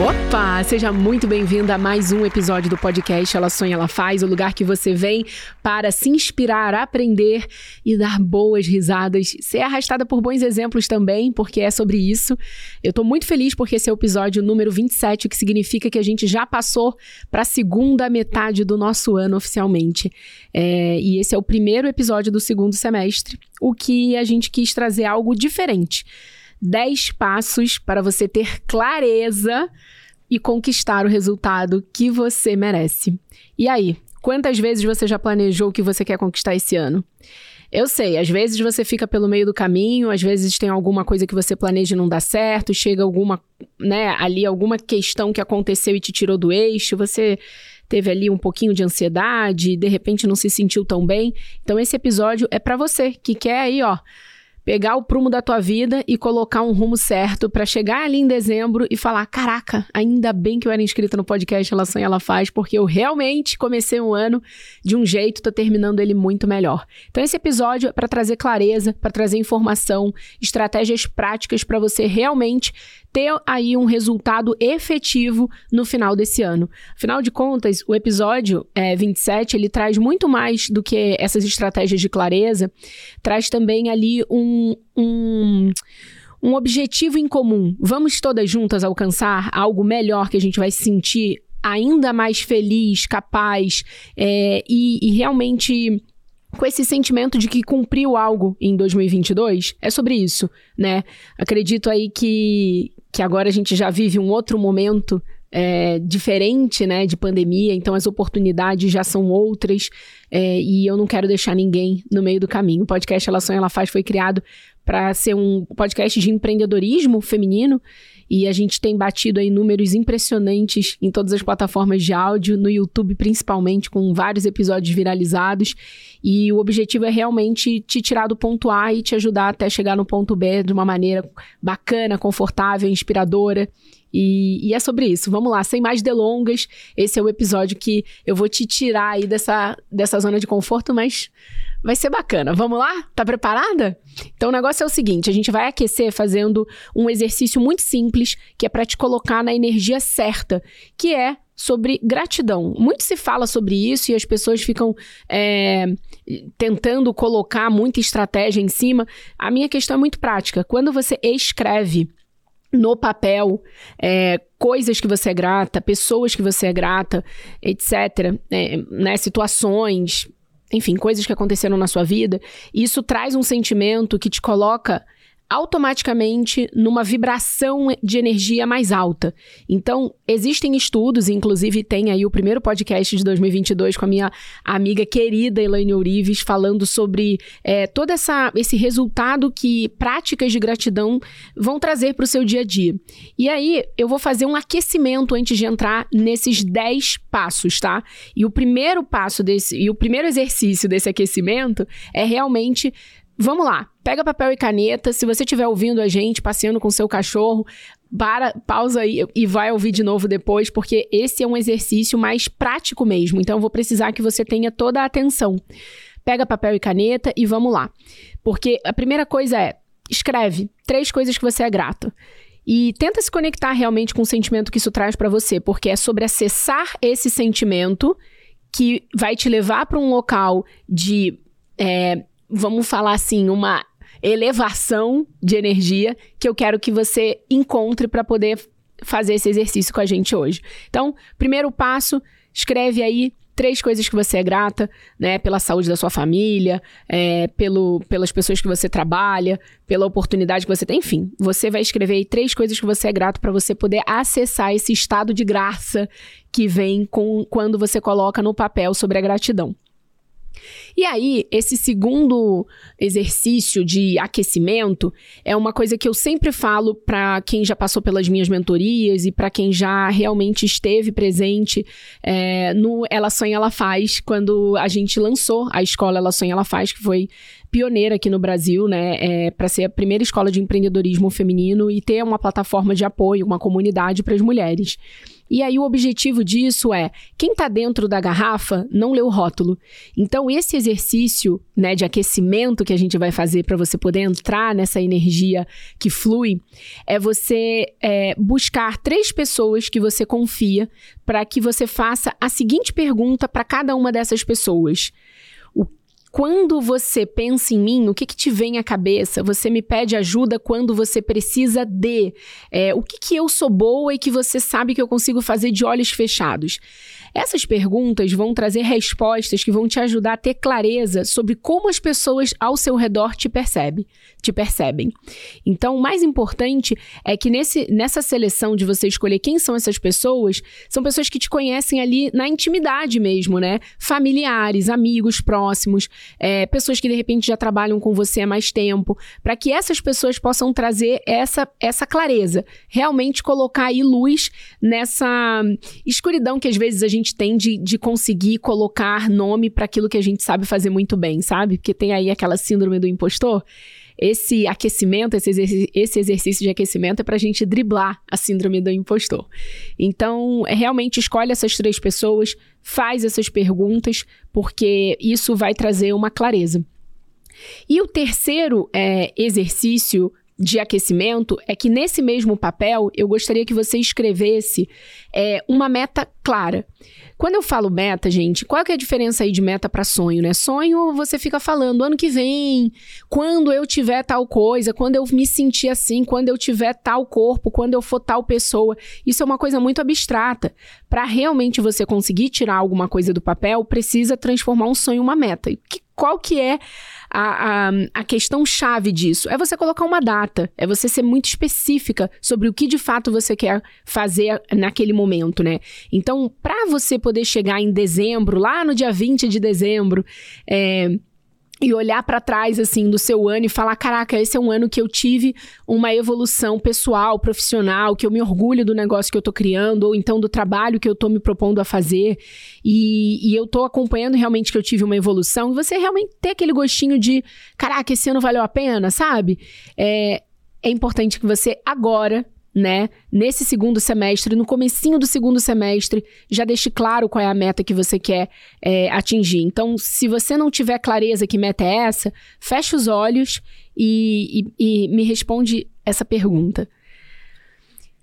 Opa, seja muito bem-vinda a mais um episódio do podcast Ela Sonha, Ela Faz, o lugar que você vem para se inspirar, aprender e dar boas risadas, ser arrastada por bons exemplos também, porque é sobre isso. Eu tô muito feliz porque esse é o episódio número 27, o que significa que a gente já passou para a segunda metade do nosso ano oficialmente. É, e esse é o primeiro episódio do segundo semestre, o que a gente quis trazer algo diferente. 10 passos para você ter clareza e conquistar o resultado que você merece. E aí, quantas vezes você já planejou o que você quer conquistar esse ano? Eu sei, às vezes você fica pelo meio do caminho, às vezes tem alguma coisa que você planeja e não dá certo, chega alguma, né, ali alguma questão que aconteceu e te tirou do eixo, você teve ali um pouquinho de ansiedade, de repente não se sentiu tão bem. Então esse episódio é para você que quer aí, ó, pegar o prumo da tua vida e colocar um rumo certo para chegar ali em dezembro e falar: caraca, ainda bem que eu era inscrita no podcast Relação Ela Faz, porque eu realmente comecei um ano de um jeito, tô terminando ele muito melhor. Então, esse episódio é para trazer clareza, para trazer informação, estratégias práticas para você realmente ter aí um resultado efetivo no final desse ano. Afinal de contas, o episódio é, 27 ele traz muito mais do que essas estratégias de clareza, traz também ali um, um um objetivo em comum. Vamos todas juntas alcançar algo melhor que a gente vai se sentir ainda mais feliz, capaz é, e, e realmente com esse sentimento de que cumpriu algo em 2022. É sobre isso, né? Acredito aí que, que agora a gente já vive um outro momento é, diferente, né, de pandemia, então as oportunidades já são outras é, e eu não quero deixar ninguém no meio do caminho. O podcast Ela Sonha, Ela Faz foi criado para ser um podcast de empreendedorismo feminino e a gente tem batido aí números impressionantes em todas as plataformas de áudio, no YouTube principalmente, com vários episódios viralizados. E o objetivo é realmente te tirar do ponto A e te ajudar até chegar no ponto B de uma maneira bacana, confortável, inspiradora. E, e, é sobre isso. Vamos lá, sem mais delongas. Esse é o episódio que eu vou te tirar aí dessa, dessa zona de conforto, mas vai ser bacana. Vamos lá? Tá preparada? Então o negócio é o seguinte: a gente vai aquecer fazendo um exercício muito simples, que é para te colocar na energia certa, que é sobre gratidão. Muito se fala sobre isso e as pessoas ficam é, tentando colocar muita estratégia em cima. A minha questão é muito prática. Quando você escreve no papel é, coisas que você é grata, pessoas que você é grata, etc., é, né, situações, enfim, coisas que aconteceram na sua vida, isso traz um sentimento que te coloca automaticamente numa vibração de energia mais alta. Então, existem estudos, inclusive tem aí o primeiro podcast de 2022 com a minha amiga querida Elaine Ourives, falando sobre é, todo essa, esse resultado que práticas de gratidão vão trazer para o seu dia a dia. E aí, eu vou fazer um aquecimento antes de entrar nesses 10 passos, tá? E o primeiro passo desse, e o primeiro exercício desse aquecimento é realmente Vamos lá, pega papel e caneta. Se você estiver ouvindo a gente, passeando com seu cachorro, para, pausa aí e vai ouvir de novo depois, porque esse é um exercício mais prático mesmo. Então, eu vou precisar que você tenha toda a atenção. Pega papel e caneta e vamos lá. Porque a primeira coisa é: escreve três coisas que você é grato. E tenta se conectar realmente com o sentimento que isso traz para você, porque é sobre acessar esse sentimento que vai te levar para um local de é, vamos falar assim, uma elevação de energia que eu quero que você encontre para poder fazer esse exercício com a gente hoje. Então, primeiro passo, escreve aí três coisas que você é grata, né? Pela saúde da sua família, é, pelo, pelas pessoas que você trabalha, pela oportunidade que você tem. Enfim, você vai escrever aí três coisas que você é grato para você poder acessar esse estado de graça que vem com quando você coloca no papel sobre a gratidão. E aí, esse segundo exercício de aquecimento é uma coisa que eu sempre falo para quem já passou pelas minhas mentorias e para quem já realmente esteve presente é, no Ela Sonha, Ela Faz, quando a gente lançou a escola Ela Sonha, Ela Faz, que foi pioneira aqui no Brasil, né, é, para ser a primeira escola de empreendedorismo feminino e ter uma plataforma de apoio, uma comunidade para as mulheres. E aí o objetivo disso é, quem está dentro da garrafa não lê o rótulo. Então esse exercício, né, de aquecimento que a gente vai fazer para você poder entrar nessa energia que flui, é você é, buscar três pessoas que você confia para que você faça a seguinte pergunta para cada uma dessas pessoas quando você pensa em mim, o que, que te vem à cabeça? Você me pede ajuda quando você precisa de. É, o que, que eu sou boa e que você sabe que eu consigo fazer de olhos fechados? Essas perguntas vão trazer respostas que vão te ajudar a ter clareza sobre como as pessoas ao seu redor te percebem, te percebem. Então, o mais importante é que nesse, nessa seleção de você escolher quem são essas pessoas, são pessoas que te conhecem ali na intimidade mesmo, né? Familiares, amigos próximos, é, pessoas que de repente já trabalham com você há mais tempo, para que essas pessoas possam trazer essa, essa clareza, realmente colocar aí luz nessa escuridão que às vezes a gente gente tem de, de conseguir colocar nome para aquilo que a gente sabe fazer muito bem, sabe? Porque tem aí aquela síndrome do impostor. Esse aquecimento, esse, exercício, esse exercício de aquecimento é para a gente driblar a síndrome do impostor. Então, é, realmente escolhe essas três pessoas, faz essas perguntas, porque isso vai trazer uma clareza. E o terceiro é, exercício de aquecimento é que nesse mesmo papel eu gostaria que você escrevesse é, uma meta clara. Quando eu falo meta, gente, qual que é a diferença aí de meta para sonho, né? Sonho você fica falando ano que vem, quando eu tiver tal coisa, quando eu me sentir assim, quando eu tiver tal corpo, quando eu for tal pessoa. Isso é uma coisa muito abstrata. Para realmente você conseguir tirar alguma coisa do papel, precisa transformar um sonho em uma meta. Que, qual que é a, a, a questão chave disso é você colocar uma data, é você ser muito específica sobre o que de fato você quer fazer naquele momento, né? Então, para você poder chegar em dezembro, lá no dia 20 de dezembro, é, e olhar para trás assim do seu ano e falar, caraca, esse é um ano que eu tive uma evolução pessoal, profissional, que eu me orgulho do negócio que eu tô criando ou então do trabalho que eu tô me propondo a fazer e, e eu tô acompanhando realmente que eu tive uma evolução e você realmente ter aquele gostinho de, caraca, esse ano valeu a pena, sabe? É, é importante que você agora né, nesse segundo semestre, no comecinho do segundo semestre, já deixe claro qual é a meta que você quer é, atingir. Então, se você não tiver clareza que meta é essa, feche os olhos e, e, e me responde essa pergunta.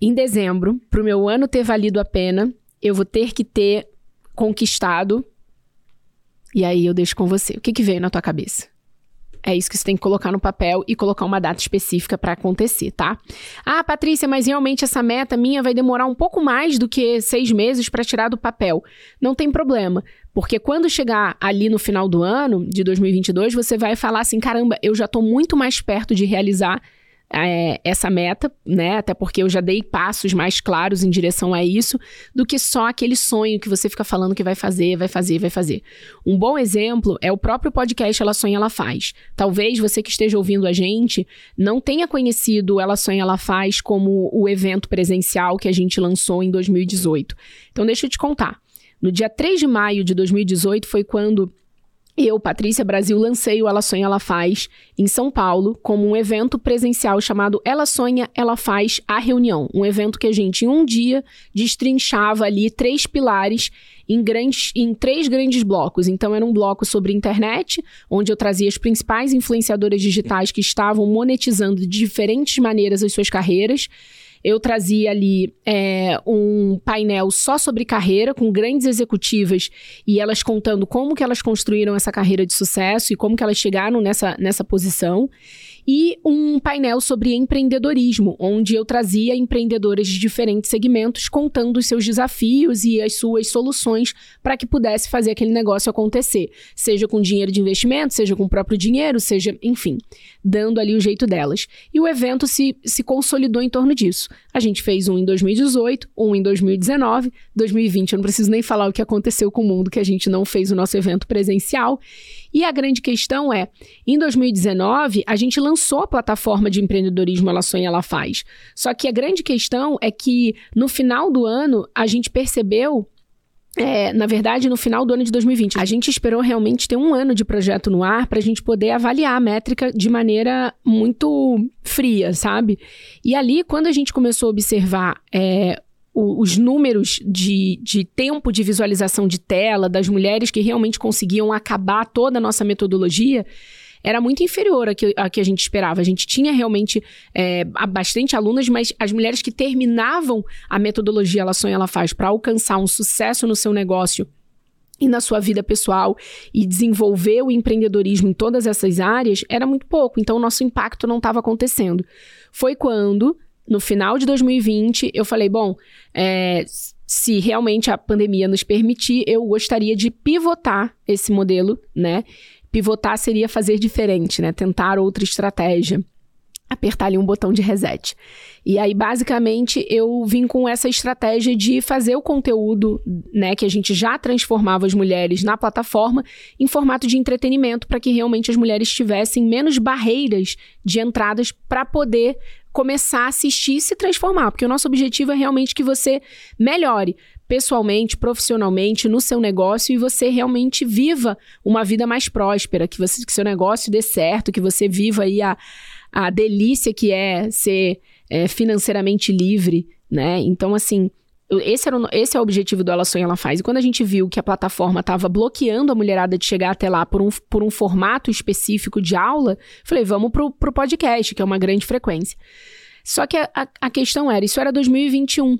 Em dezembro, para o meu ano ter valido a pena, eu vou ter que ter conquistado. E aí eu deixo com você. O que, que veio na tua cabeça? É isso que você tem que colocar no papel e colocar uma data específica para acontecer, tá? Ah, Patrícia, mas realmente essa meta minha vai demorar um pouco mais do que seis meses para tirar do papel. Não tem problema. Porque quando chegar ali no final do ano, de 2022, você vai falar assim: caramba, eu já estou muito mais perto de realizar é, essa meta, né? Até porque eu já dei passos mais claros em direção a isso, do que só aquele sonho que você fica falando que vai fazer, vai fazer, vai fazer. Um bom exemplo é o próprio podcast Ela Sonha, Ela Faz. Talvez você que esteja ouvindo a gente não tenha conhecido Ela Sonha, Ela Faz como o evento presencial que a gente lançou em 2018. Então, deixa eu te contar. No dia 3 de maio de 2018 foi quando eu, Patrícia Brasil, lancei o Ela Sonha, Ela Faz em São Paulo como um evento presencial chamado Ela Sonha, Ela Faz a Reunião. Um evento que a gente, em um dia, destrinchava ali três pilares em, grandes, em três grandes blocos. Então, era um bloco sobre internet, onde eu trazia as principais influenciadoras digitais que estavam monetizando de diferentes maneiras as suas carreiras eu trazia ali é, um painel só sobre carreira, com grandes executivas e elas contando como que elas construíram essa carreira de sucesso e como que elas chegaram nessa, nessa posição e um painel sobre empreendedorismo, onde eu trazia empreendedoras de diferentes segmentos contando os seus desafios e as suas soluções para que pudesse fazer aquele negócio acontecer, seja com dinheiro de investimento, seja com o próprio dinheiro, seja, enfim, dando ali o jeito delas. E o evento se, se consolidou em torno disso. A gente fez um em 2018, um em 2019, 2020 eu não preciso nem falar o que aconteceu com o mundo que a gente não fez o nosso evento presencial. E a grande questão é, em 2019, a gente lançou a plataforma de empreendedorismo Ela Sonha, Ela Faz. Só que a grande questão é que no final do ano, a gente percebeu é, na verdade, no final do ano de 2020. A gente esperou realmente ter um ano de projeto no ar para a gente poder avaliar a métrica de maneira muito fria, sabe? E ali, quando a gente começou a observar é, o, os números de, de tempo de visualização de tela das mulheres que realmente conseguiam acabar toda a nossa metodologia era muito inferior a que, a que a gente esperava. A gente tinha realmente é, bastante alunas, mas as mulheres que terminavam a metodologia Ela Sonha, Ela Faz para alcançar um sucesso no seu negócio e na sua vida pessoal e desenvolver o empreendedorismo em todas essas áreas era muito pouco. Então, o nosso impacto não estava acontecendo. Foi quando, no final de 2020, eu falei: bom, é, se realmente a pandemia nos permitir, eu gostaria de pivotar esse modelo, né? Pivotar seria fazer diferente, né? Tentar outra estratégia. Apertar ali um botão de reset. E aí, basicamente, eu vim com essa estratégia de fazer o conteúdo, né, que a gente já transformava as mulheres na plataforma, em formato de entretenimento, para que realmente as mulheres tivessem menos barreiras de entradas para poder começar a assistir e se transformar, porque o nosso objetivo é realmente que você melhore pessoalmente, profissionalmente, no seu negócio e você realmente viva uma vida mais próspera, que você que seu negócio dê certo, que você viva aí a, a delícia que é ser é, financeiramente livre, né? Então, assim, esse, era o, esse é o objetivo do Ela Sonha, Ela Faz. E quando a gente viu que a plataforma estava bloqueando a mulherada de chegar até lá por um, por um formato específico de aula, falei, vamos pro, pro podcast, que é uma grande frequência. Só que a, a, a questão era, isso era 2021.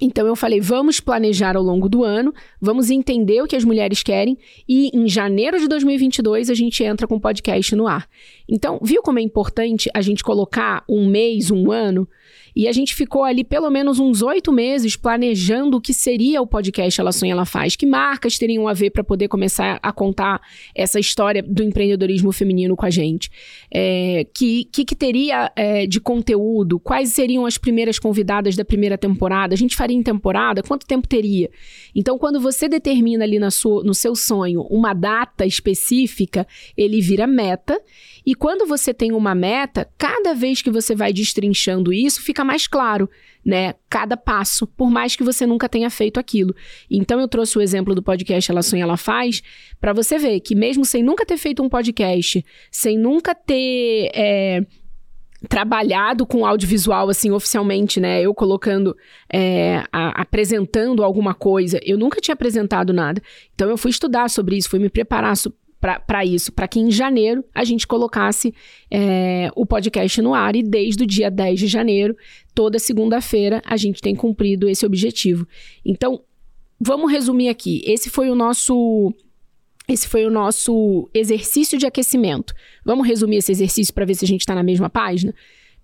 Então eu falei, vamos planejar ao longo do ano, vamos entender o que as mulheres querem e em janeiro de 2022 a gente entra com o podcast no ar. Então, viu como é importante a gente colocar um mês, um ano e a gente ficou ali pelo menos uns oito meses planejando o que seria o podcast Ela Sonha, Ela Faz, que marcas teriam a ver para poder começar a contar essa história do empreendedorismo feminino com a gente. É, que, que, que teria é, de conteúdo, quais seriam as primeiras convidadas da primeira temporada, a gente faria em temporada, quanto tempo teria? Então, quando você determina ali na sua, no seu sonho uma data específica, ele vira meta. E quando você tem uma meta, cada vez que você vai destrinchando isso, fica mais claro, né? Cada passo, por mais que você nunca tenha feito aquilo. Então eu trouxe o exemplo do podcast Ela Sonha, Ela Faz, para você ver que mesmo sem nunca ter feito um podcast, sem nunca ter. É, trabalhado com audiovisual, assim, oficialmente, né? Eu colocando, é, a, apresentando alguma coisa. Eu nunca tinha apresentado nada. Então, eu fui estudar sobre isso, fui me preparar para isso, para que em janeiro a gente colocasse é, o podcast no ar e desde o dia 10 de janeiro, toda segunda-feira, a gente tem cumprido esse objetivo. Então, vamos resumir aqui. Esse foi o nosso. Esse foi o nosso exercício de aquecimento. Vamos resumir esse exercício para ver se a gente está na mesma página?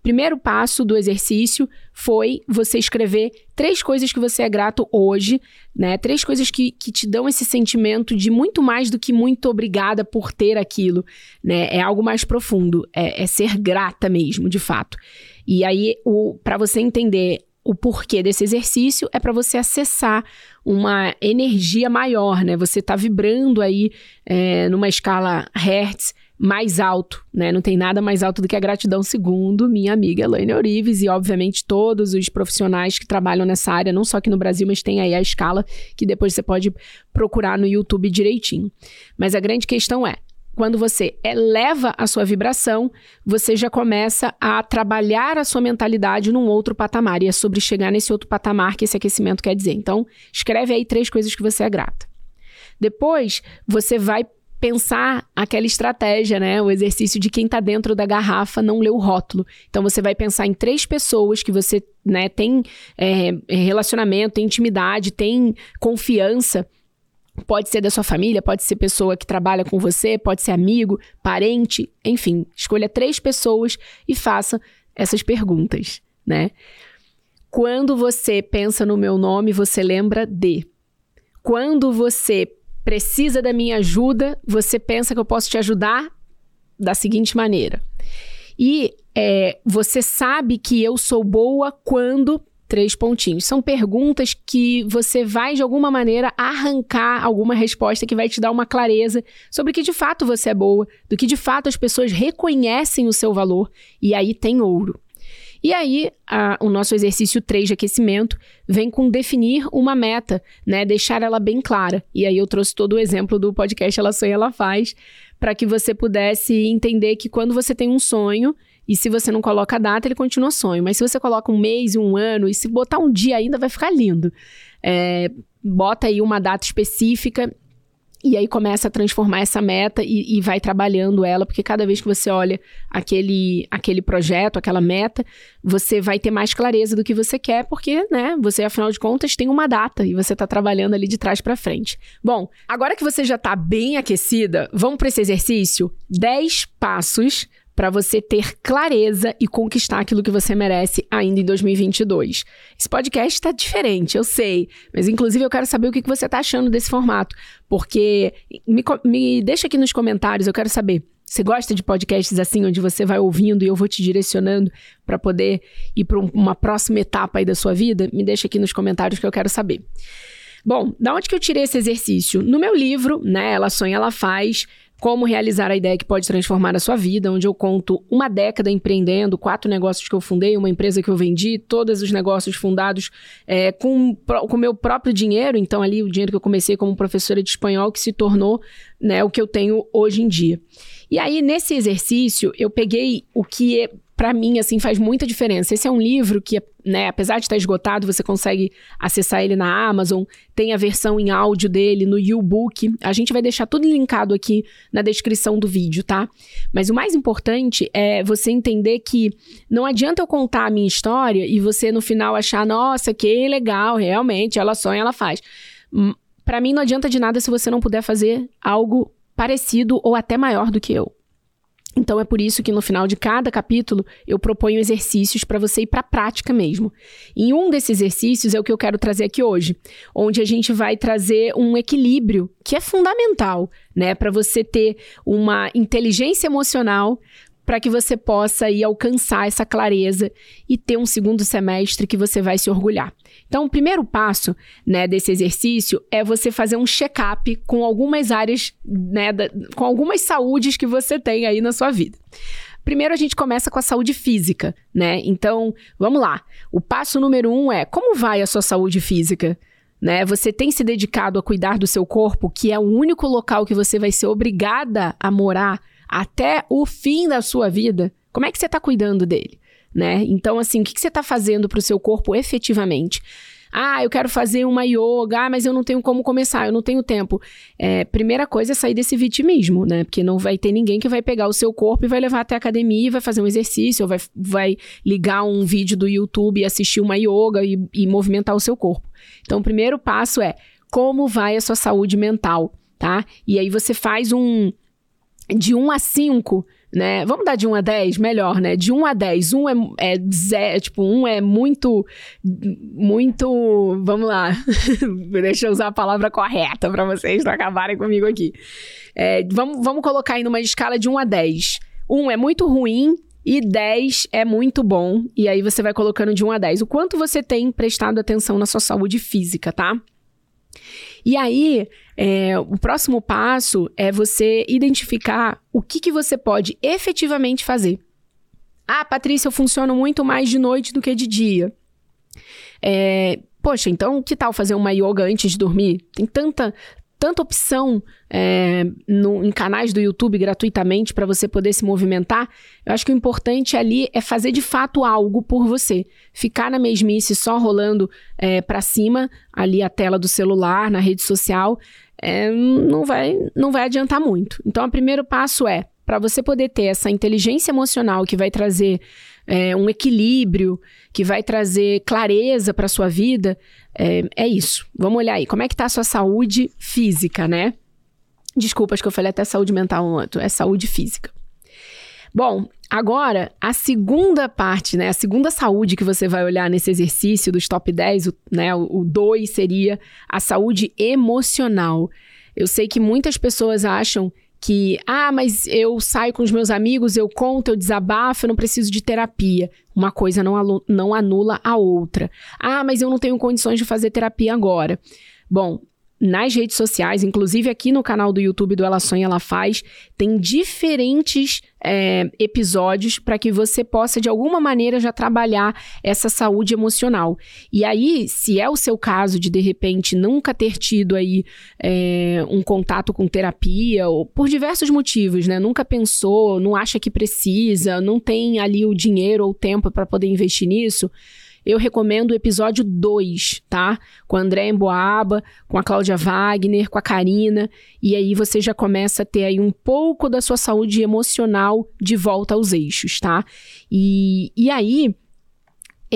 Primeiro passo do exercício foi você escrever três coisas que você é grato hoje, né? Três coisas que, que te dão esse sentimento de muito mais do que muito obrigada por ter aquilo, né? É algo mais profundo, é, é ser grata mesmo, de fato. E aí, para você entender o porquê desse exercício é para você acessar uma energia maior, né? Você está vibrando aí é, numa escala Hertz mais alto, né? Não tem nada mais alto do que a gratidão, segundo minha amiga Elaine Orives e, obviamente, todos os profissionais que trabalham nessa área, não só aqui no Brasil, mas tem aí a escala que depois você pode procurar no YouTube direitinho. Mas a grande questão é, quando você eleva a sua vibração, você já começa a trabalhar a sua mentalidade num outro patamar. E é sobre chegar nesse outro patamar que esse aquecimento quer dizer. Então, escreve aí três coisas que você é grata. Depois, você vai pensar aquela estratégia, né? O exercício de quem está dentro da garrafa não lê o rótulo. Então você vai pensar em três pessoas que você né, tem é, relacionamento, tem intimidade, tem confiança. Pode ser da sua família, pode ser pessoa que trabalha com você, pode ser amigo, parente, enfim, escolha três pessoas e faça essas perguntas, né? Quando você pensa no meu nome, você lembra de. Quando você precisa da minha ajuda, você pensa que eu posso te ajudar da seguinte maneira. E é, você sabe que eu sou boa quando. Três pontinhos. São perguntas que você vai, de alguma maneira, arrancar alguma resposta que vai te dar uma clareza sobre que de fato você é boa, do que de fato as pessoas reconhecem o seu valor. E aí tem ouro. E aí, a, o nosso exercício 3 de aquecimento vem com definir uma meta, né? Deixar ela bem clara. E aí eu trouxe todo o exemplo do podcast Ela Sonha, Ela Faz, para que você pudesse entender que quando você tem um sonho E se você não coloca a data, ele continua sonho. Mas se você coloca um mês um ano, e se botar um dia ainda, vai ficar lindo. É, bota aí uma data específica e aí começa a transformar essa meta e, e, vai trabalhando ela, porque cada vez que você olha aquele, aquele projeto, aquela meta, você vai ter mais clareza do que você quer, porque, né, você, afinal de contas, tem uma data e você está trabalhando ali de trás para frente. Bom, agora que você já está bem aquecida, vamos para esse exercício? 10 passos para você ter clareza e conquistar aquilo que você merece ainda em 2022. Esse podcast está diferente, eu sei, mas inclusive eu quero saber o que você está achando desse formato, porque me, me deixa aqui nos comentários, eu quero saber. Você gosta de podcasts assim, onde você vai ouvindo e eu vou te direcionando para poder ir para uma próxima etapa aí da sua vida? Me deixa aqui nos comentários que eu quero saber. Bom, da onde que eu tirei esse exercício? No meu livro, né? Ela sonha, ela faz. Como realizar a ideia que pode transformar a sua vida, onde eu conto uma década empreendendo, quatro negócios que eu fundei, uma empresa que eu vendi, todos os negócios fundados é, com o meu próprio dinheiro. Então, ali, o dinheiro que eu comecei como professora de espanhol, que se tornou né, o que eu tenho hoje em dia. E aí, nesse exercício, eu peguei o que é para mim, assim, faz muita diferença. Esse é um livro que, né, apesar de estar esgotado, você consegue acessar ele na Amazon, tem a versão em áudio dele no YouBook. A gente vai deixar tudo linkado aqui na descrição do vídeo, tá? Mas o mais importante é você entender que não adianta eu contar a minha história e você no final achar, nossa, que legal, realmente, ela sonha, ela faz. Hum, para mim não adianta de nada se você não puder fazer algo parecido ou até maior do que eu. Então é por isso que no final de cada capítulo eu proponho exercícios para você ir para a prática mesmo. E um desses exercícios é o que eu quero trazer aqui hoje, onde a gente vai trazer um equilíbrio que é fundamental, né, para você ter uma inteligência emocional para que você possa ir alcançar essa clareza e ter um segundo semestre que você vai se orgulhar. Então, o primeiro passo né, desse exercício é você fazer um check-up com algumas áreas, né, da, com algumas saúdes que você tem aí na sua vida. Primeiro a gente começa com a saúde física, né? Então, vamos lá. O passo número um é como vai a sua saúde física? Né? Você tem se dedicado a cuidar do seu corpo, que é o único local que você vai ser obrigada a morar até o fim da sua vida, como é que você está cuidando dele? Né? Então, assim, o que, que você está fazendo para o seu corpo efetivamente? Ah, eu quero fazer uma yoga, ah, mas eu não tenho como começar, eu não tenho tempo. É, primeira coisa é sair desse vitimismo, né? Porque não vai ter ninguém que vai pegar o seu corpo e vai levar até a academia e vai fazer um exercício, ou vai, vai ligar um vídeo do YouTube e assistir uma yoga e, e movimentar o seu corpo. Então, o primeiro passo é como vai a sua saúde mental, tá? E aí você faz um, de 1 a 5, né? Vamos dar de 1 a 10, melhor, né? De 1 a 10, 1 é, é zero, tipo, 1 é muito, muito, vamos lá, deixa eu usar a palavra correta para vocês não acabarem comigo aqui. É, vamos, vamos colocar aí numa escala de 1 a 10. 1 é muito ruim, e 10 é muito bom. E aí você vai colocando de 1 a 10. O quanto você tem prestado atenção na sua saúde física, tá? E aí, é, o próximo passo é você identificar o que, que você pode efetivamente fazer. Ah, Patrícia, eu funciono muito mais de noite do que de dia. É, poxa, então que tal fazer uma yoga antes de dormir? Tem tanta, tanta opção é, no, em canais do YouTube gratuitamente para você poder se movimentar. Eu acho que o importante ali é fazer de fato algo por você. Ficar na mesmice só rolando é, para cima, ali a tela do celular, na rede social, é, não, vai, não vai adiantar muito. Então, o primeiro passo é para você poder ter essa inteligência emocional que vai trazer é, um equilíbrio, que vai trazer clareza para sua vida, é, é, isso. Vamos olhar aí. Como é que tá a sua saúde física, né? Desculpa, acho que eu falei até saúde mental outro. É saúde física. Bom, agora a segunda parte, né? A segunda saúde que você vai olhar nesse exercício dos top 10, o, né? O 2 seria a saúde emocional. Eu sei que muitas pessoas acham que, ah, mas eu saio com os meus amigos, eu conto, eu desabafo, eu não preciso de terapia. Uma coisa não, não anula a outra. Ah, mas eu não tenho condições de fazer terapia agora. Bom, nas redes sociais, inclusive aqui no canal do YouTube do Ela Sonha, Ela Faz, tem diferentes é, episódios para que você possa, de alguma maneira, já trabalhar essa saúde emocional. E aí, se é o seu caso de, de repente, nunca ter tido aí é, um contato com terapia, ou por diversos motivos, né? Nunca pensou, não acha que precisa, não tem ali o dinheiro ou o tempo para poder investir nisso eu recomendo o episódio 2, tá? Com a André Emboaba, com a Cláudia Wagner, com a Karina. E aí você já começa a ter aí um pouco da sua saúde emocional de volta aos eixos, tá? E, e aí.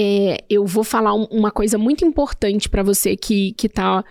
É, eu vou falar um, uma coisa muito importante para você que, que tá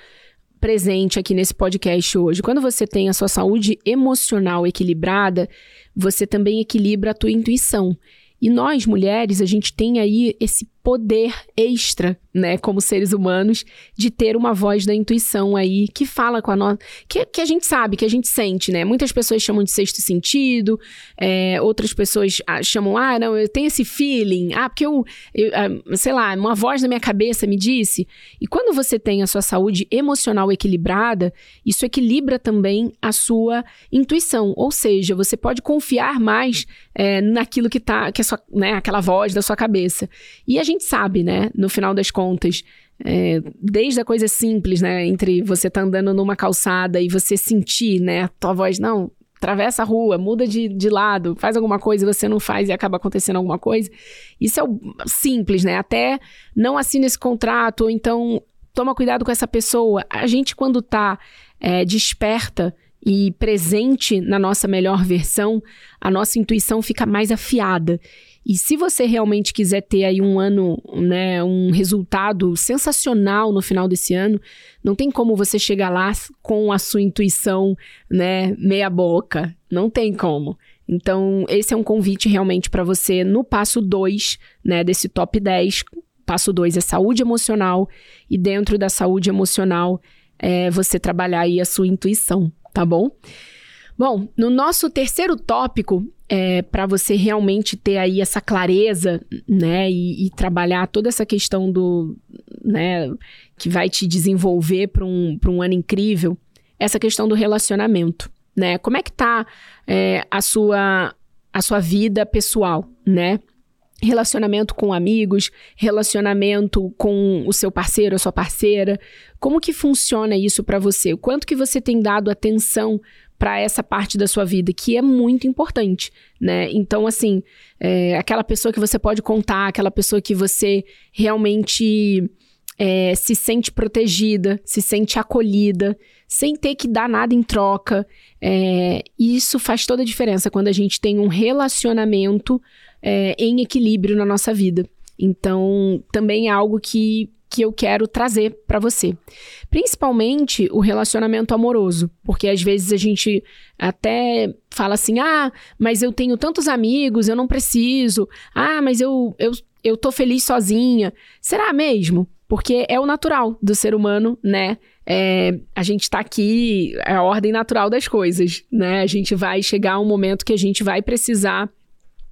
presente aqui nesse podcast hoje. Quando você tem a sua saúde emocional equilibrada, você também equilibra a tua intuição. E nós, mulheres, a gente tem aí esse poder extra, né, como seres humanos, de ter uma voz da intuição aí que fala com a nossa. Que, que a gente sabe, que a gente sente, né? Muitas pessoas chamam de sexto sentido, é, outras pessoas ah, chamam, ah, não, eu tenho esse feeling, ah, porque eu, eu ah, sei lá, uma voz na minha cabeça me disse. E quando você tem a sua saúde emocional equilibrada, isso equilibra também a sua intuição, ou seja, você pode confiar mais é, naquilo que tá, que é sua, né, aquela voz da sua cabeça. E a gente gente sabe, né? No final das contas. É, desde a coisa simples, né? Entre você tá andando numa calçada e você sentir, né? Tua voz, não, atravessa a rua, muda de, de lado, faz alguma coisa e você não faz e acaba acontecendo alguma coisa. Isso é o simples, né? Até não assina esse contrato, ou então toma cuidado com essa pessoa. A gente, quando tá é, desperta e presente na nossa melhor versão, a nossa intuição fica mais afiada. E se você realmente quiser ter aí um ano, né, um resultado sensacional no final desse ano, não tem como você chegar lá com a sua intuição, né, meia boca. Não tem como. Então, esse é um convite realmente para você no passo 2, né, desse top 10. Passo 2 é saúde emocional e dentro da saúde emocional é você trabalhar aí a sua intuição, tá bom? Bom, no nosso terceiro tópico, é, para você realmente ter aí essa clareza, né, e, e, trabalhar toda essa questão do, né, que vai te desenvolver para um, um ano incrível, essa questão do relacionamento, né? Como é que tá é, a sua a sua vida pessoal, né? Relacionamento com amigos, relacionamento com o seu parceiro, a sua parceira. Como que funciona isso para você? Quanto que você tem dado atenção para essa parte da sua vida, que é muito importante, né? Então, assim, é, aquela pessoa que você pode contar, aquela pessoa que você realmente é, se sente protegida, se sente acolhida, sem ter que dar nada em troca. É, isso faz toda a diferença quando a gente tem um relacionamento é, em equilíbrio na nossa vida. Então, também é algo que que eu quero trazer para você. Principalmente o relacionamento amoroso, porque às vezes a gente até fala assim: "Ah, mas eu tenho tantos amigos, eu não preciso. Ah, mas eu eu eu tô feliz sozinha". Será mesmo? Porque é o natural do ser humano, né? É, a gente tá aqui, é a ordem natural das coisas, né? A gente vai chegar um momento que a gente vai precisar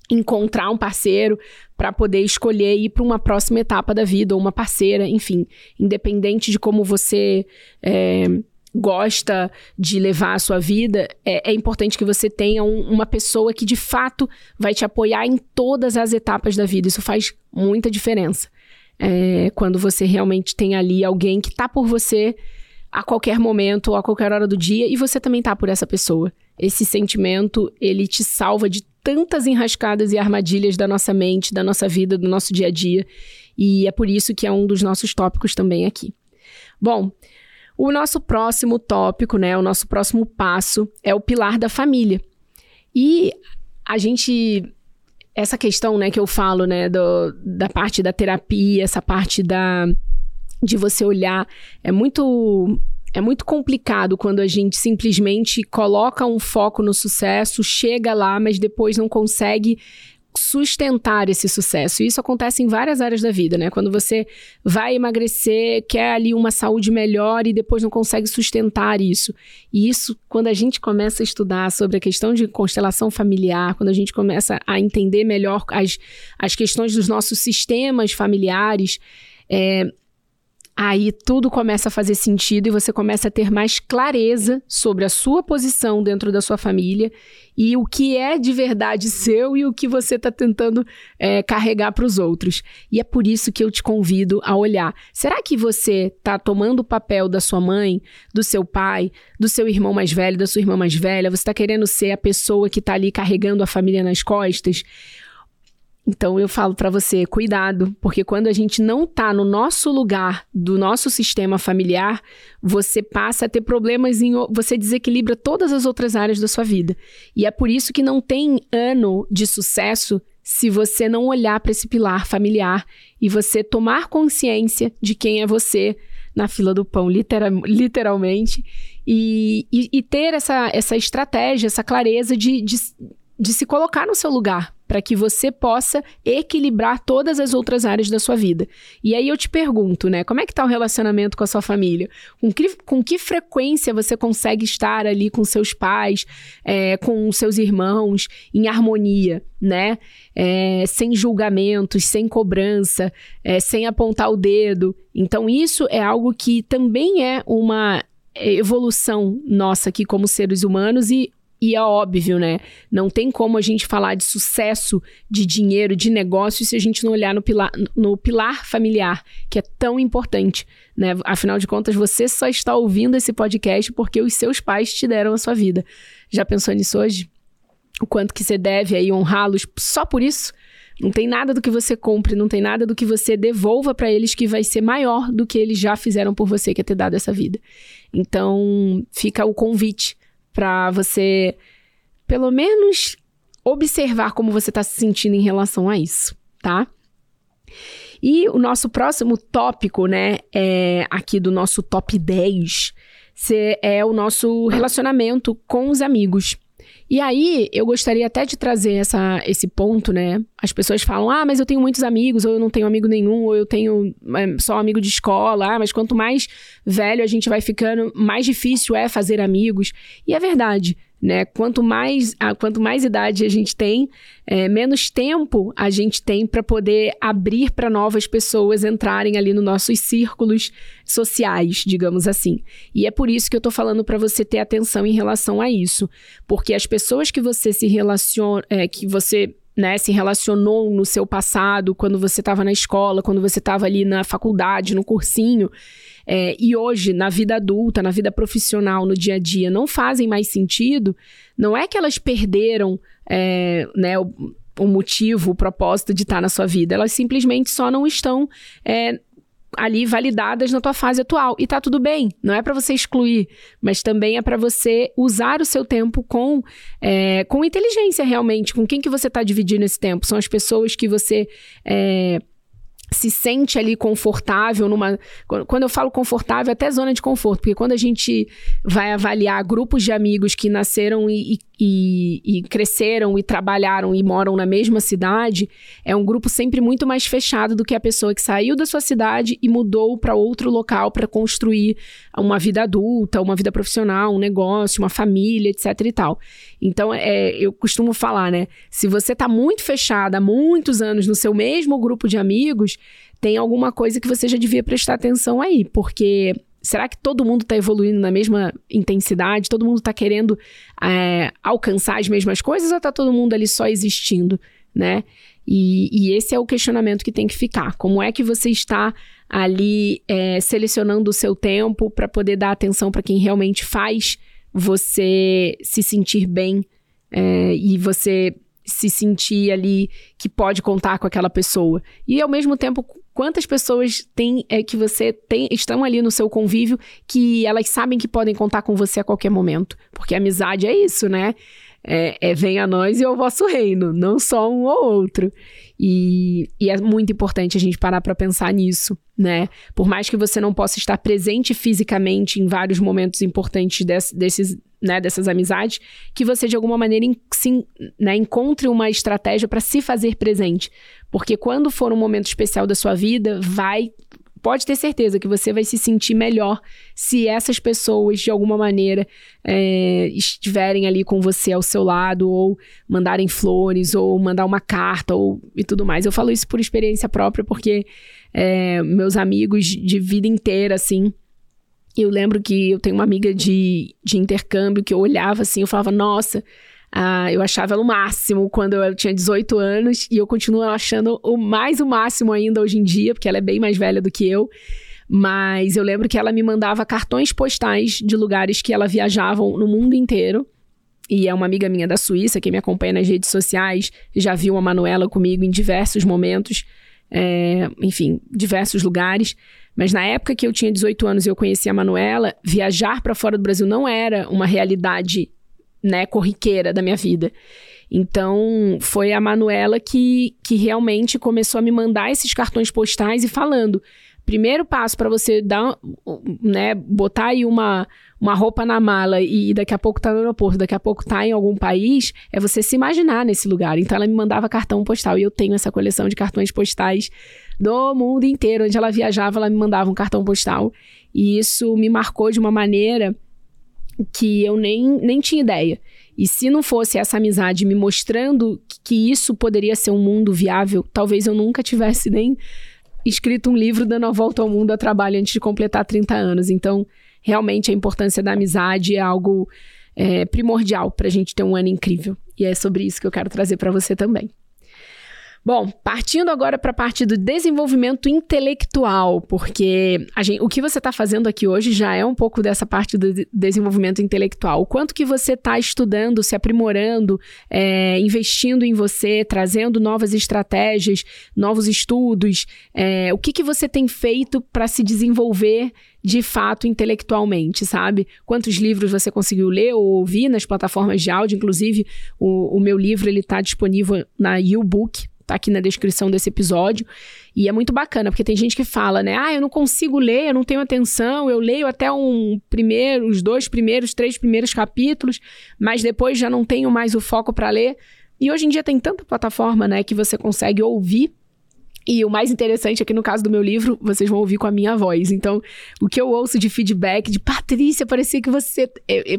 encontrar um parceiro para poder escolher ir para uma próxima etapa da vida ou uma parceira, enfim, independente de como você é, gosta de levar a sua vida, é, é importante que você tenha um, uma pessoa que de fato vai te apoiar em todas as etapas da vida. Isso faz muita diferença. É, quando você realmente tem ali alguém que está por você a qualquer momento a qualquer hora do dia e você também tá por essa pessoa. Esse sentimento, ele te salva de tantas enrascadas e armadilhas da nossa mente, da nossa vida, do nosso dia a dia. E é por isso que é um dos nossos tópicos também aqui. Bom, o nosso próximo tópico, né, o nosso próximo passo é o pilar da família. E a gente essa questão, né, que eu falo, né, do, da parte da terapia, essa parte da de você olhar é muito é muito complicado quando a gente simplesmente coloca um foco no sucesso, chega lá, mas depois não consegue sustentar esse sucesso. E isso acontece em várias áreas da vida, né? Quando você vai emagrecer, quer ali uma saúde melhor e depois não consegue sustentar isso. E isso, quando a gente começa a estudar sobre a questão de constelação familiar, quando a gente começa a entender melhor as, as questões dos nossos sistemas familiares, é, aí tudo começa a fazer sentido e você começa a ter mais clareza sobre a sua posição dentro da sua família e o que é de verdade seu e o que você está tentando é, carregar para os outros. E é por isso que eu te convido a olhar. Será que você está tomando o papel da sua mãe, do seu pai, do seu irmão mais velho, da sua irmã mais velha? Você está querendo ser a pessoa que está ali carregando a família nas costas? Então eu falo para você, cuidado, porque quando a gente não tá no nosso lugar do nosso sistema familiar, você passa a ter problemas em você desequilibra todas as outras áreas da sua vida. E é por isso que não tem ano de sucesso se você não olhar para esse pilar familiar e você tomar consciência de quem é você na fila do pão, literal, literalmente, e, e, e, ter essa, essa estratégia, essa clareza de, de, de se colocar no seu lugar, para que você possa equilibrar todas as outras áreas da sua vida. E aí eu te pergunto, né, como é que tá o relacionamento com a sua família? Com que, com que frequência você consegue estar ali com seus pais, é, com seus irmãos, em harmonia, né? É, sem julgamentos, sem cobrança, é, sem apontar o dedo. Então isso é algo que também é uma evolução nossa aqui como seres humanos e e é óbvio, né? Não tem como a gente falar de sucesso, de dinheiro, de negócio, se a gente não olhar no pilar, no pilar familiar, que é tão importante, né? Afinal de contas, você só está ouvindo esse podcast porque os seus pais te deram a sua vida. Já pensou nisso hoje? O quanto que você deve aí honrá-los só por isso? Não tem nada do que você compre, não tem nada do que você devolva para eles que vai ser maior do que eles já fizeram por você, que é ter dado essa vida. Então, fica o convite para você, pelo menos, observar como você está se sentindo em relação a isso, tá? E o nosso próximo tópico, né, é aqui do nosso top 10, é o nosso relacionamento com os amigos. E aí, eu gostaria até de trazer essa, esse ponto, né? As pessoas falam, ah, mas eu tenho muitos amigos, ou eu não tenho amigo nenhum, ou eu tenho é, só amigo de escola, ah, mas quanto mais velho a gente vai ficando, mais difícil é fazer amigos. E é verdade né? Quanto mais, a, quanto mais idade a gente tem, é, menos tempo a gente tem para poder abrir para novas pessoas entrarem ali nos nossos círculos sociais, digamos assim. E é por isso que eu estou falando para você ter atenção em relação a isso, porque as pessoas que você se relaciona, é, que você né, se relacionou no seu passado, quando você estava na escola, quando você estava ali na faculdade, no cursinho, é, e hoje, na vida adulta, na vida profissional, no dia a dia, não fazem mais sentido, não é que elas perderam é, né, o, o, motivo, o propósito de estar na sua vida, elas simplesmente só não estão é, ali validadas na tua fase atual. E tá tudo bem, não é para você excluir, mas também é para você usar o seu tempo com, é, com inteligência realmente. Com quem que você tá dividindo esse tempo? São as pessoas que você. É, se sente ali confortável numa. Quando eu falo confortável, até zona de conforto, porque quando a gente vai avaliar grupos de amigos que nasceram e, e, e, cresceram e trabalharam e moram na mesma cidade, é um grupo sempre muito mais fechado do que a pessoa que saiu da sua cidade e mudou para outro local para construir uma vida adulta, uma vida profissional, um negócio, uma família, etc e tal. Então, é, eu costumo falar, né? Se você está muito fechada há muitos anos no seu mesmo grupo de amigos, tem alguma coisa que você já devia prestar atenção aí, porque será que todo mundo está evoluindo na mesma intensidade? Todo mundo está querendo é, alcançar as mesmas coisas ou está todo mundo ali só existindo, né? E, e, esse é o questionamento que tem que ficar. Como é que você está ali é, selecionando o seu tempo para poder dar atenção para quem realmente faz você se sentir bem é, e você se sentir ali que pode contar com aquela pessoa. E ao mesmo tempo, quantas pessoas tem é que você tem estão ali no seu convívio que elas sabem que podem contar com você a qualquer momento, porque amizade é isso, né? É, é a nós e ao vosso reino, não só um ou outro. E, e é muito importante a gente parar para pensar nisso, né? Por mais que você não possa estar presente fisicamente em vários momentos importantes desse, desses, né, dessas amizades, que você de alguma maneira sim, né, encontre uma estratégia para se fazer presente. Porque quando for um momento especial da sua vida, vai pode ter certeza que você vai se sentir melhor se essas pessoas, de alguma maneira, é, estiverem ali com você ao seu lado, ou mandarem flores, ou mandar uma carta, ou e tudo mais. Eu falo isso por experiência própria, porque é, meus amigos de vida inteira, assim, eu lembro que eu tenho uma amiga de, de intercâmbio que eu olhava assim, eu falava, nossa, ah, eu achava ela o máximo quando eu tinha 18 anos e eu continuo achando o mais o máximo ainda hoje em dia, porque ela é bem mais velha do que eu. Mas eu lembro que ela me mandava cartões postais de lugares que ela viajava no mundo inteiro. E é uma amiga minha da Suíça, que me acompanha nas redes sociais, já viu a Manuela comigo em diversos momentos, é, enfim, diversos lugares. Mas na época que eu tinha 18 anos e eu conhecia a Manuela, viajar para fora do Brasil não era uma realidade, né, corriqueira da minha vida. Então, foi a Manuela que, que realmente começou a me mandar esses cartões postais e falando: primeiro passo para você dar, né, botar aí uma, uma roupa na mala e daqui a pouco tá no aeroporto, daqui a pouco tá em algum país, é você se imaginar nesse lugar. Então ela me mandava cartão postal e eu tenho essa coleção de cartões postais do mundo inteiro. Onde ela viajava, ela me mandava um cartão postal. E isso me marcou de uma maneira que eu nem, nem tinha ideia. E se não fosse essa amizade me mostrando que isso poderia ser um mundo viável, talvez eu nunca tivesse nem escrito um livro dando a volta ao mundo a trabalho antes de completar 30 anos. Então, realmente a importância da amizade é algo é, primordial para a gente ter um ano incrível. E é sobre isso que eu quero trazer para você também. Bom, partindo agora para a parte do desenvolvimento intelectual, porque gente, o que você está fazendo aqui hoje já é um pouco dessa parte do desenvolvimento intelectual. O quanto que você está estudando, se aprimorando, é, investindo em você, trazendo novas estratégias, novos estudos, é, o que, que você tem feito para se desenvolver de fato intelectualmente, sabe? Quantos livros você conseguiu ler ou ouvir nas plataformas de áudio? Inclusive, o, o meu livro ele está disponível na YouBook, tá aqui na descrição desse episódio. E é muito bacana, porque tem gente que fala, né? Ah, eu não consigo ler, eu não tenho atenção, eu leio até um primeiro, os dois primeiros, três primeiros capítulos, mas depois já não tenho mais o foco para ler. E hoje em dia tem tanta plataforma, né, que você consegue ouvir e o mais interessante é no caso do meu livro, vocês vão ouvir com a minha voz. Então, o que eu ouço de feedback de Patrícia, parecia que você.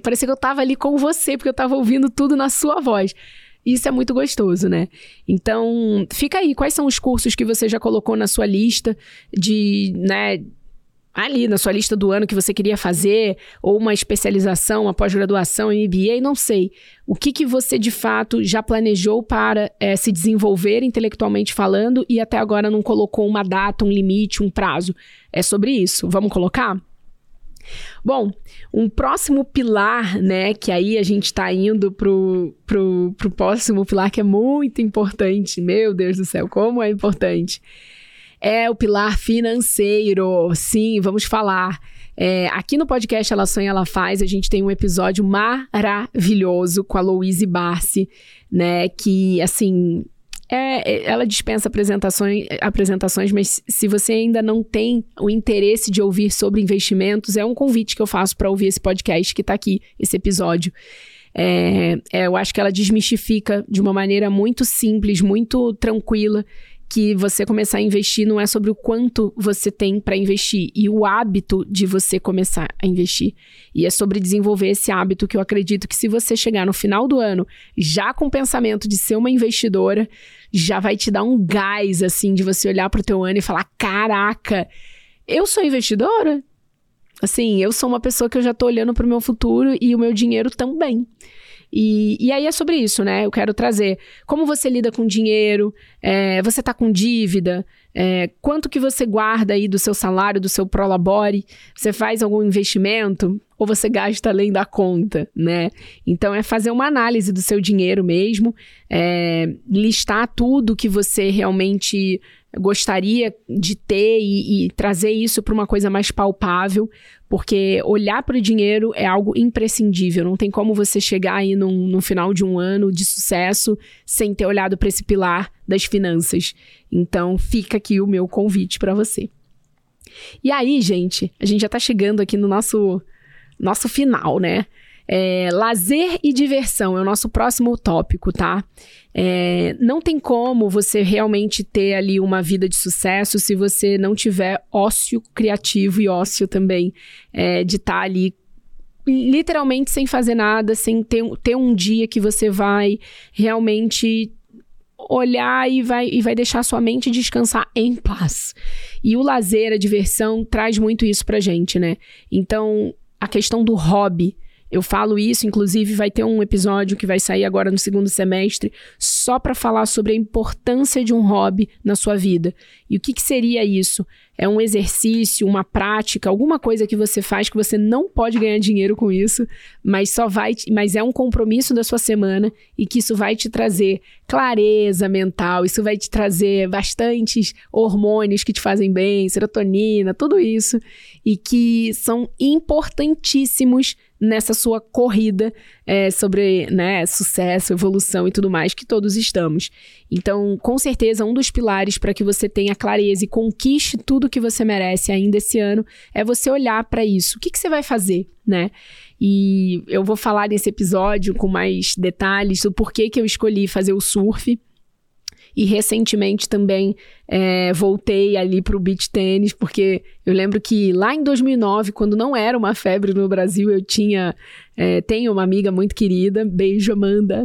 Parecia que eu tava ali com você, porque eu tava ouvindo tudo na sua voz. Isso é muito gostoso, né? Então, fica aí, quais são os cursos que você já colocou na sua lista de, né, ali na sua lista do ano que você queria fazer, ou uma especialização, uma pós-graduação MBA, não sei. O que, que você de fato já planejou para é, se desenvolver intelectualmente falando e até agora não colocou uma data, um limite, um prazo? É sobre isso. Vamos colocar? Bom, um próximo pilar, né, que aí a gente está indo pro, pro, pro próximo pilar que é muito importante, meu Deus do céu, como é importante, é o pilar financeiro. Sim, vamos falar. É, aqui no podcast Ela Sonha, Ela Faz, a gente tem um episódio maravilhoso com a Louise Barsi, né, que, assim, é, é, ela dispensa apresentações, apresentações, mas se você ainda não tem o interesse de ouvir sobre investimentos, é um convite que eu faço para ouvir esse podcast que está aqui, esse episódio. É, é, eu acho que ela desmistifica de uma maneira muito simples, muito tranquila, que você começar a investir não é sobre o quanto você tem para investir e o hábito de você começar a investir. E é sobre desenvolver esse hábito que eu acredito que se você chegar no final do ano já com o pensamento de ser uma investidora, já vai te dar um gás assim de você olhar para o teu ano e falar: "Caraca, eu sou investidora?" Assim, eu sou uma pessoa que eu já tô olhando para o meu futuro e o meu dinheiro também. E, e aí é sobre isso, né? Eu quero trazer como você lida com dinheiro, é, você tá com dívida, é, quanto que você guarda aí do seu salário, do seu prolabore, você faz algum investimento ou você gasta além da conta, né? Então é fazer uma análise do seu dinheiro mesmo, é, listar tudo que você realmente gostaria de ter e, e trazer isso para uma coisa mais palpável, porque olhar para o dinheiro é algo imprescindível. Não tem como você chegar aí no final de um ano de sucesso sem ter olhado para esse pilar das finanças. Então, fica aqui o meu convite para você. E aí, gente, a gente já está chegando aqui no nosso, nosso final, né? É, lazer e diversão é o nosso próximo tópico, tá? É, não tem como você realmente ter ali uma vida de sucesso se você não tiver ócio criativo e ócio também é, de estar tá ali literalmente sem fazer nada, sem ter, ter um dia que você vai realmente olhar e vai, e vai deixar sua mente descansar em paz. E o lazer, a diversão, traz muito isso pra gente, né? Então, a questão do hobby eu falo isso, inclusive vai ter um episódio que vai sair agora no segundo semestre, só para falar sobre a importância de um hobby na sua vida. E o que, que seria isso? É um exercício, uma prática, alguma coisa que você faz que você não pode ganhar dinheiro com isso, mas só vai, mas é um compromisso da sua semana e que isso vai te trazer clareza mental, isso vai te trazer bastantes hormônios que te fazem bem, serotonina, tudo isso, e que são importantíssimos nessa sua corrida é, sobre né, sucesso, evolução e tudo mais que todos estamos. Então, com certeza, um dos pilares para que você tenha clareza e conquiste tudo que você merece ainda esse ano é você olhar para isso. O que, que você vai fazer, né? E eu vou falar nesse episódio com mais detalhes do porquê que eu escolhi fazer o surf. E recentemente também é, voltei ali para o beach tênis, porque eu lembro que lá em 2009, quando não era uma febre no Brasil, eu tinha. É, tenho uma amiga muito querida, beijo Amanda,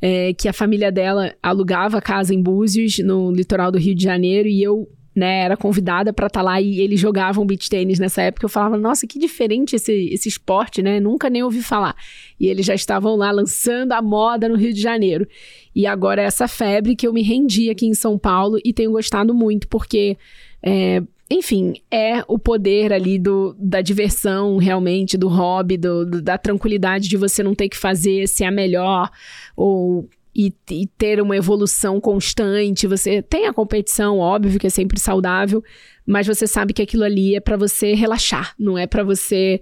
é, que a família dela alugava casa em Búzios, no litoral do Rio de Janeiro, e eu né, era convidada para estar tá lá e eles jogavam beach tênis nessa época. Eu falava, nossa, que diferente esse, esse esporte, né? Nunca nem ouvi falar. E eles já estavam lá lançando a moda no Rio de Janeiro. E agora é essa febre que eu me rendi aqui em São Paulo e tenho gostado muito, porque. É, enfim, é o poder ali do, da diversão, realmente, do hobby, do, do, da tranquilidade de você não ter que fazer ser a melhor ou e, e, ter uma evolução constante. Você tem a competição, óbvio que é sempre saudável, mas você sabe que aquilo ali é para você relaxar, não é para você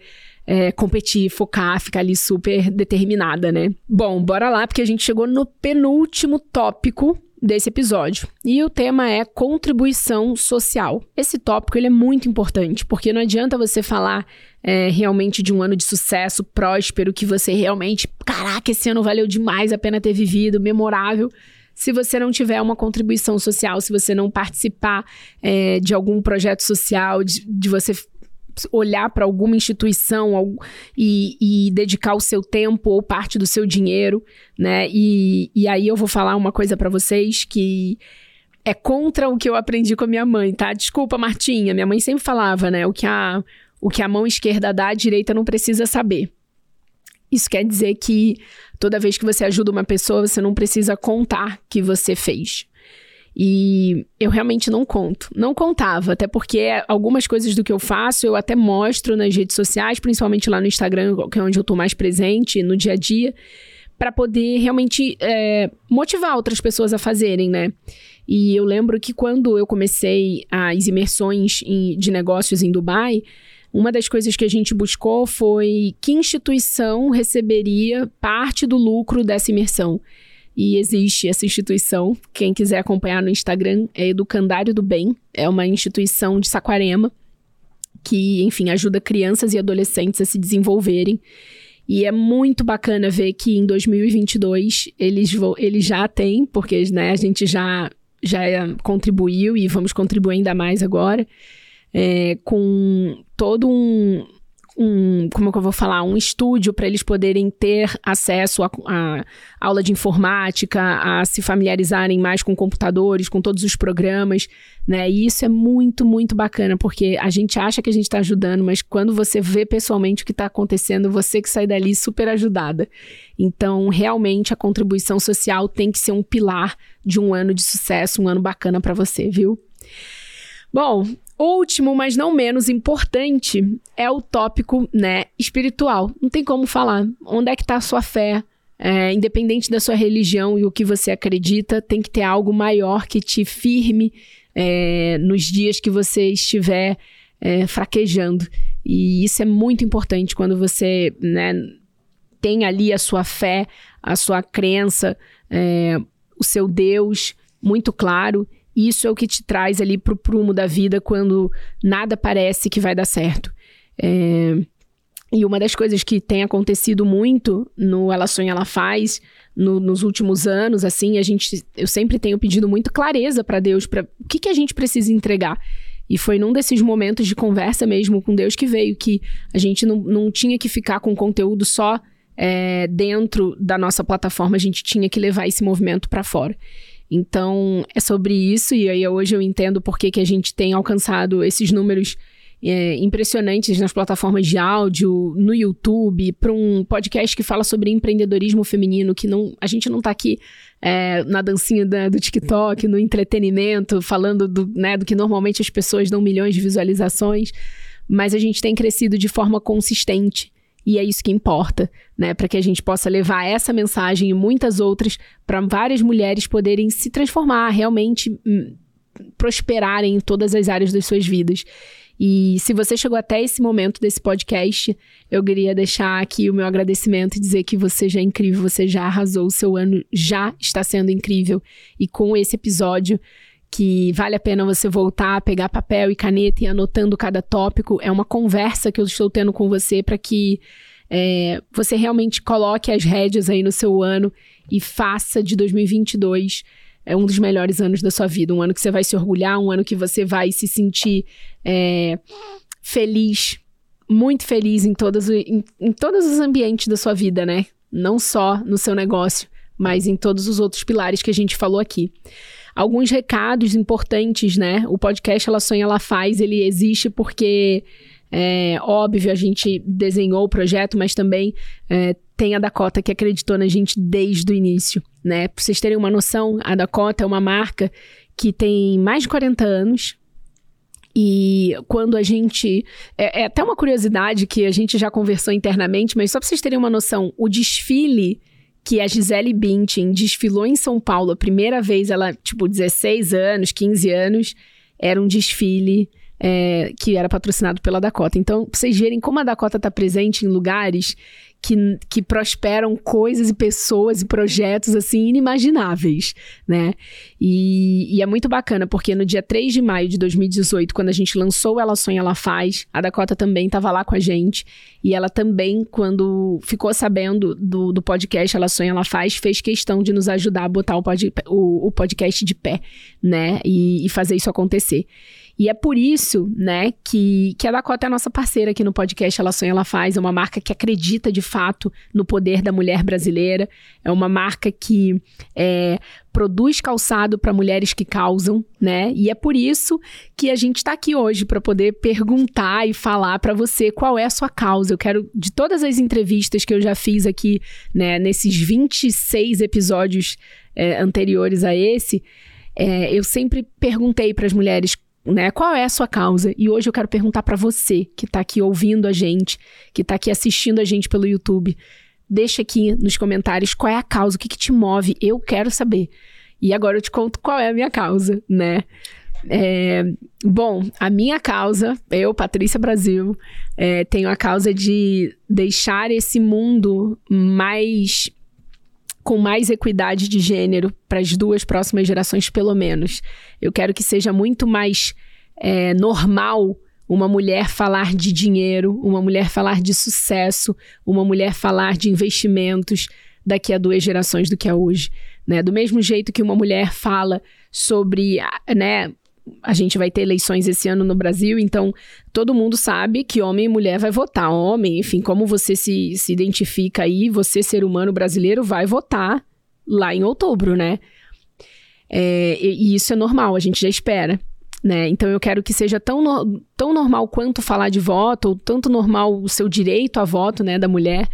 é, competir, focar, ficar ali super determinada, né? Bom, bora lá, porque a gente chegou no penúltimo tópico desse episódio. E o tema é contribuição social. Esse tópico ele é muito importante, porque não adianta você falar é, realmente de um ano de sucesso, próspero, que você realmente, caraca, esse ano valeu demais a pena ter vivido, memorável se você não tiver uma contribuição social, se você não participar é, de algum projeto social, de, de você olhar para alguma instituição e, e, dedicar o seu tempo ou parte do seu dinheiro, né? E, e aí eu vou falar uma coisa para vocês que é contra o que eu aprendi com a minha mãe, tá? Desculpa, Martinha. Minha mãe sempre falava, né? O que a, o que a mão esquerda dá, a direita não precisa saber. Isso quer dizer que toda vez que você ajuda uma pessoa, você não precisa contar que você fez. E eu realmente não conto. Não contava, até porque algumas coisas do que eu faço eu até mostro nas redes sociais, principalmente lá no Instagram, que é onde eu tô mais presente no dia a dia, para poder realmente é, motivar outras pessoas a fazerem, né? E eu lembro que quando eu comecei as imersões em, de negócios em Dubai, uma das coisas que a gente buscou foi que instituição receberia parte do lucro dessa imersão. E existe essa instituição. Quem quiser acompanhar no Instagram é Educandário do Bem. É uma instituição de Saquarema que, enfim, ajuda crianças e adolescentes a se desenvolverem. E é muito bacana ver que em 2022 eles, eles já têm, porque né, a gente já, já contribuiu e vamos contribuir ainda mais agora, é, com todo um, um, como é que eu vou falar, um estúdio para eles poderem ter acesso a, a, aula de informática, a se familiarizarem mais com computadores, com todos os programas, né? E isso é muito, muito bacana, porque a gente acha que a gente está ajudando, mas quando você vê pessoalmente o que está acontecendo, você que sai dali super ajudada. Então, realmente, a contribuição social tem que ser um pilar de um ano de sucesso, um ano bacana para você, viu? Bom, Último, mas não menos importante, é o tópico, né, espiritual. Não tem como falar. Onde é que está a sua fé? É, independente da sua religião e o que você acredita, tem que ter algo maior que te firme é, nos dias que você estiver é, fraquejando. E isso é muito importante quando você né, tem ali a sua fé, a sua crença, é, o seu Deus muito claro isso é o que te traz ali pro prumo da vida quando nada parece que vai dar certo. É... E uma das coisas que tem acontecido muito no Ela Sonha, Ela Faz, no, nos últimos anos, assim, a gente, eu sempre tenho pedido muito clareza para Deus, para o que, que a gente precisa entregar. E foi num desses momentos de conversa mesmo com Deus que veio que a gente não, não tinha que ficar com conteúdo só é, dentro da nossa plataforma, a gente tinha que levar esse movimento para fora. Então, é sobre isso, e aí hoje eu entendo por que, que a gente tem alcançado esses números é, impressionantes nas plataformas de áudio, no YouTube, para um podcast que fala sobre empreendedorismo feminino, que não, a gente não está aqui é, na dancinha da, do TikTok, no entretenimento, falando do, né, do que normalmente as pessoas dão milhões de visualizações, mas a gente tem crescido de forma consistente. E é isso que importa, né? Para que a gente possa levar essa mensagem e muitas outras para várias mulheres poderem se transformar, realmente hum, prosperarem em todas as áreas das suas vidas. E se você chegou até esse momento desse podcast, eu queria deixar aqui o meu agradecimento e dizer que você já é incrível, você já arrasou, o seu ano já está sendo incrível. E com esse episódio, que vale a pena você voltar, pegar papel e caneta e anotando cada tópico, é uma conversa que eu estou tendo com você para que é, você realmente coloque as rédeas aí no seu ano e faça de 2022 é um dos melhores anos da sua vida. Um ano que você vai se orgulhar, um ano que você vai se sentir é, feliz, muito feliz em todos, em, em todos os ambientes da sua vida, né? Não só no seu negócio, mas em todos os outros pilares que a gente falou aqui. Alguns recados importantes, né? O podcast Ela Sonha, Ela Faz, ele existe porque é, óbvio, a gente desenhou o projeto, mas também é, tem a Dakota que acreditou na gente desde o início, né? Pra vocês terem uma noção, a Dakota é uma marca que tem mais de 40 anos. E quando a gente. É, é até uma curiosidade que a gente já conversou internamente, mas só pra vocês terem uma noção, o desfile que a Gisele Bündchen desfilou em São Paulo a primeira vez, ela, tipo, 16 anos, 15 anos, era um desfile é, que era patrocinado pela Dakota. Então, pra vocês verem como a Dakota está presente em lugares que, que prosperam coisas e pessoas e projetos assim inimagináveis, né? E, e, é muito bacana, porque no dia 3 de maio de 2018, quando a gente lançou Ela Sonha, Ela Faz, a Dakota também estava lá com a gente. E ela também, quando ficou sabendo do, do podcast Ela Sonha, Ela Faz, fez questão de nos ajudar a botar o, pod, o, o podcast de pé, né? E, e fazer isso acontecer. E é por isso, né, que, que a Dakota é a nossa parceira aqui no podcast Ela Sonha, Ela Faz. É uma marca que acredita de fato no poder da mulher brasileira. É uma marca que é, produz calçado para mulheres que causam, né? E é por isso que a gente está aqui hoje para poder perguntar e falar para você qual é a sua causa. Eu quero de todas as entrevistas que eu já fiz aqui, né, nesses 26 episódios é, anteriores a esse, é, eu sempre perguntei para as mulheres né? Qual é a sua causa? E hoje eu quero perguntar para você que está aqui ouvindo a gente, que está aqui assistindo a gente pelo YouTube. Deixa aqui nos comentários qual é a causa, o que, que te move. Eu quero saber. E agora eu te conto qual é a minha causa, né? É, bom, a minha causa, eu, Patrícia Brasil, é, tenho a causa de deixar esse mundo mais com mais equidade de gênero para as duas próximas gerações, pelo menos. Eu quero que seja muito mais é, normal uma mulher falar de dinheiro, uma mulher falar de sucesso, uma mulher falar de investimentos daqui a duas gerações do que é hoje. Né? Do mesmo jeito que uma mulher fala sobre né, a gente vai ter eleições esse ano no Brasil, então todo mundo sabe que homem e mulher vai votar. Homem, enfim, como você se, se identifica aí, você, ser humano brasileiro, vai votar lá em outubro, né? É, e, e isso é normal, a gente já espera. Né? Então eu quero que seja tão, no, tão normal quanto falar de voto, ou tanto normal o seu direito a voto né, da mulher,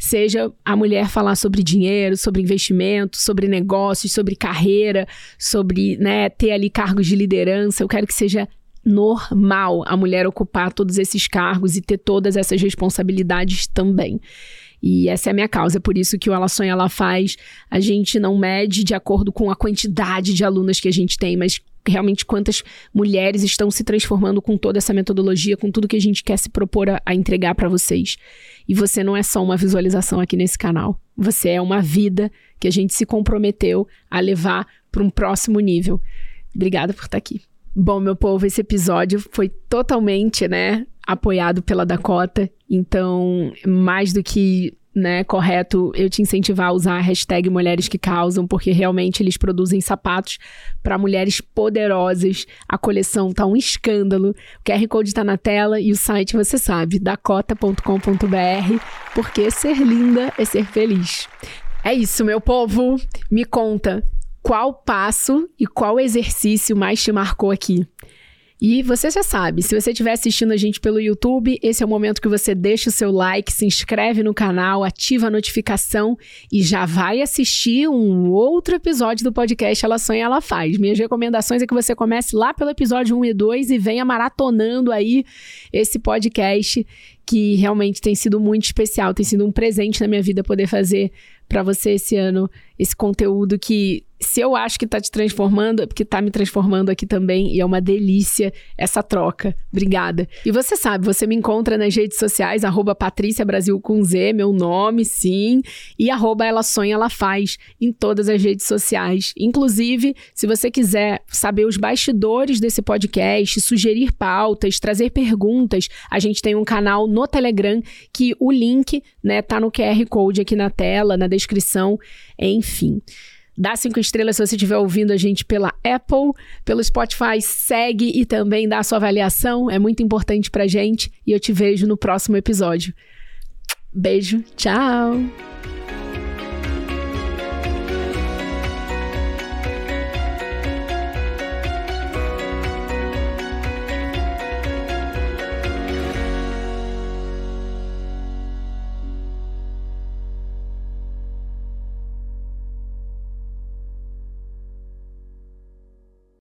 seja a mulher falar sobre dinheiro, sobre investimento, sobre negócios, sobre carreira, sobre né, ter ali cargos de liderança. Eu quero que seja normal a mulher ocupar todos esses cargos e ter todas essas responsabilidades também. E essa é a minha causa, é por isso que o Ela Sonha, Ela Faz, a gente não mede de acordo com a quantidade de alunas que a gente tem, mas realmente quantas mulheres estão se transformando com toda essa metodologia, com tudo que a gente quer se propor a, a entregar para vocês. E você não é só uma visualização aqui nesse canal. Você é uma vida que a gente se comprometeu a levar para um próximo nível. Obrigada por estar aqui. Bom, meu povo, esse episódio foi totalmente, né, apoiado pela Dakota. Então, mais do que né, correto eu te incentivar a usar a hashtag Mulheres que Causam, porque realmente eles produzem sapatos para mulheres poderosas. A coleção tá um escândalo. O QR Code tá na tela e o site você sabe, dakota.com.br, porque ser linda é ser feliz. É isso, meu povo. Me conta qual passo e qual exercício mais te marcou aqui. E você já sabe, se você estiver assistindo a gente pelo YouTube, esse é o momento que você deixa o seu like, se inscreve no canal, ativa a notificação e já vai assistir um outro episódio do podcast Ela Sonha, Ela Faz. Minhas recomendações é que você comece lá pelo episódio 1 e 2 e venha maratonando aí esse podcast que realmente tem sido muito especial, tem sido um presente na minha vida poder fazer para você esse ano esse conteúdo que se eu acho que tá te transformando, é porque tá me transformando aqui também e é uma delícia essa troca. Obrigada. E você sabe, você me encontra nas redes sociais, arroba com Z, meu nome, sim, e arroba Ela Sonha, Ela Faz, em todas as redes sociais. Inclusive, se você quiser saber os bastidores desse podcast, sugerir pautas, trazer perguntas, a gente tem um canal no Telegram que o link, né, tá no QR Code aqui na tela, na descrição, enfim. Dá cinco estrelas se você estiver ouvindo a gente pela Apple, pelo Spotify, segue e também dá sua avaliação, é muito importante pra gente. E eu te vejo no próximo episódio. Beijo, tchau!